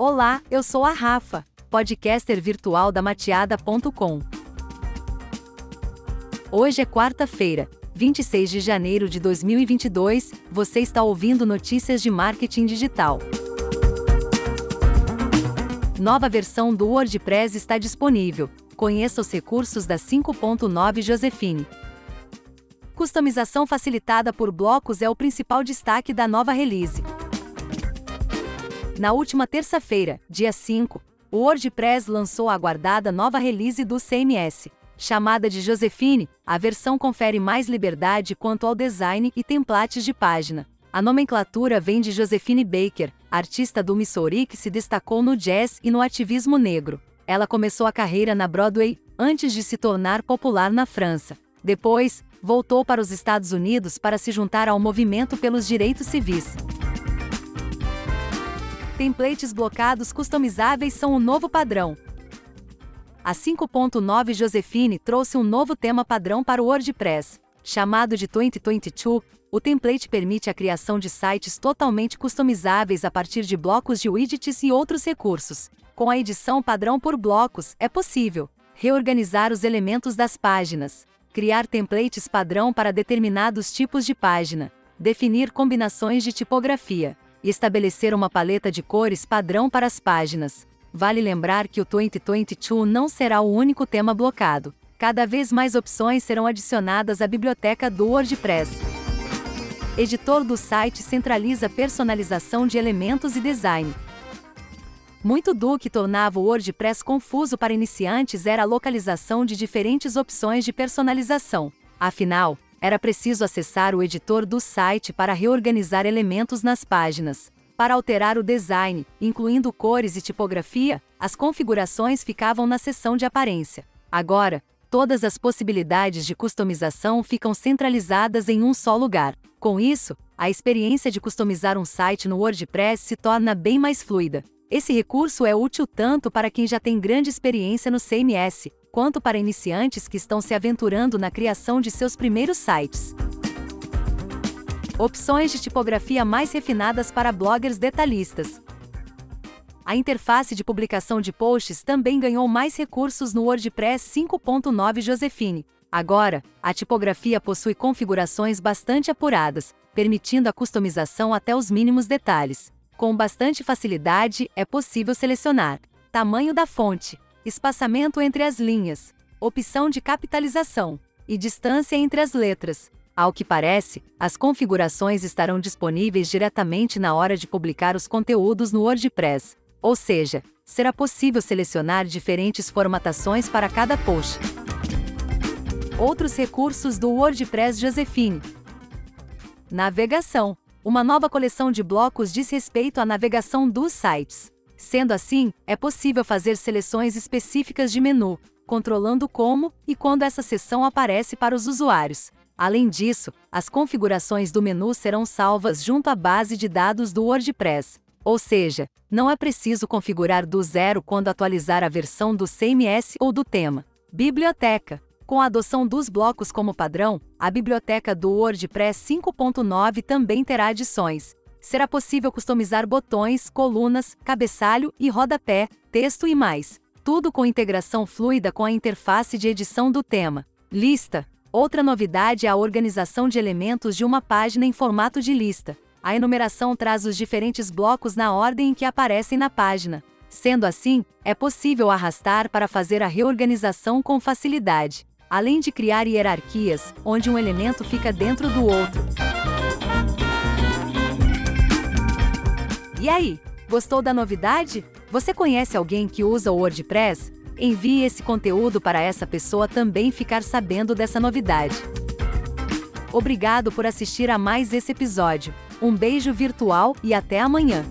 Olá, eu sou a Rafa, podcaster virtual da mateada.com. Hoje é quarta-feira, 26 de janeiro de 2022, você está ouvindo notícias de marketing digital. Nova versão do WordPress está disponível. Conheça os recursos da 5.9 Josephine. Customização facilitada por blocos é o principal destaque da nova release. Na última terça-feira, dia 5, o WordPress lançou a aguardada nova release do CMS. Chamada de Josephine, a versão confere mais liberdade quanto ao design e templates de página. A nomenclatura vem de Josephine Baker, artista do Missouri que se destacou no jazz e no ativismo negro. Ela começou a carreira na Broadway antes de se tornar popular na França. Depois, voltou para os Estados Unidos para se juntar ao movimento pelos direitos civis. Templates blocados customizáveis são o novo padrão. A 5.9 Josephine trouxe um novo tema padrão para o WordPress. Chamado de 2022, o template permite a criação de sites totalmente customizáveis a partir de blocos de widgets e outros recursos. Com a edição padrão por blocos, é possível reorganizar os elementos das páginas, criar templates padrão para determinados tipos de página, definir combinações de tipografia, estabelecer uma paleta de cores padrão para as páginas. Vale lembrar que o 2022 não será o único tema blocado. Cada vez mais opções serão adicionadas à biblioteca do WordPress. Editor do site centraliza personalização de elementos e design. Muito do que tornava o WordPress confuso para iniciantes era a localização de diferentes opções de personalização. Afinal, era preciso acessar o editor do site para reorganizar elementos nas páginas. Para alterar o design, incluindo cores e tipografia, as configurações ficavam na seção de aparência. Agora, todas as possibilidades de customização ficam centralizadas em um só lugar. Com isso, a experiência de customizar um site no WordPress se torna bem mais fluida. Esse recurso é útil tanto para quem já tem grande experiência no CMS, quanto para iniciantes que estão se aventurando na criação de seus primeiros sites. Opções de tipografia mais refinadas para bloggers detalhistas. A interface de publicação de posts também ganhou mais recursos no WordPress 5.9 Josephine. Agora, a tipografia possui configurações bastante apuradas, permitindo a customização até os mínimos detalhes. Com bastante facilidade, é possível selecionar tamanho da fonte, espaçamento entre as linhas, opção de capitalização e distância entre as letras. Ao que parece, as configurações estarão disponíveis diretamente na hora de publicar os conteúdos no WordPress, ou seja, será possível selecionar diferentes formatações para cada post. Outros recursos do WordPress Josephine. Navegação. Uma nova coleção de blocos diz respeito à navegação dos sites. Sendo assim, é possível fazer seleções específicas de menu, controlando como e quando essa seção aparece para os usuários. Além disso, as configurações do menu serão salvas junto à base de dados do WordPress. Ou seja, não é preciso configurar do zero quando atualizar a versão do CMS ou do tema. Biblioteca. Com a adoção dos blocos como padrão, a biblioteca do WordPress 5.9 também terá adições, será possível customizar botões, colunas, cabeçalho e rodapé, texto e mais. Tudo com integração fluida com a interface de edição do tema. Lista. Outra novidade é a organização de elementos de uma página em formato de lista. A enumeração traz os diferentes blocos na ordem em que aparecem na página. Sendo assim, é possível arrastar para fazer a reorganização com facilidade, além de criar hierarquias, onde um elemento fica dentro do outro. E aí, gostou da novidade? Você conhece alguém que usa o WordPress? Envie esse conteúdo para essa pessoa também ficar sabendo dessa novidade. Obrigado por assistir a mais esse episódio. Um beijo virtual e até amanhã!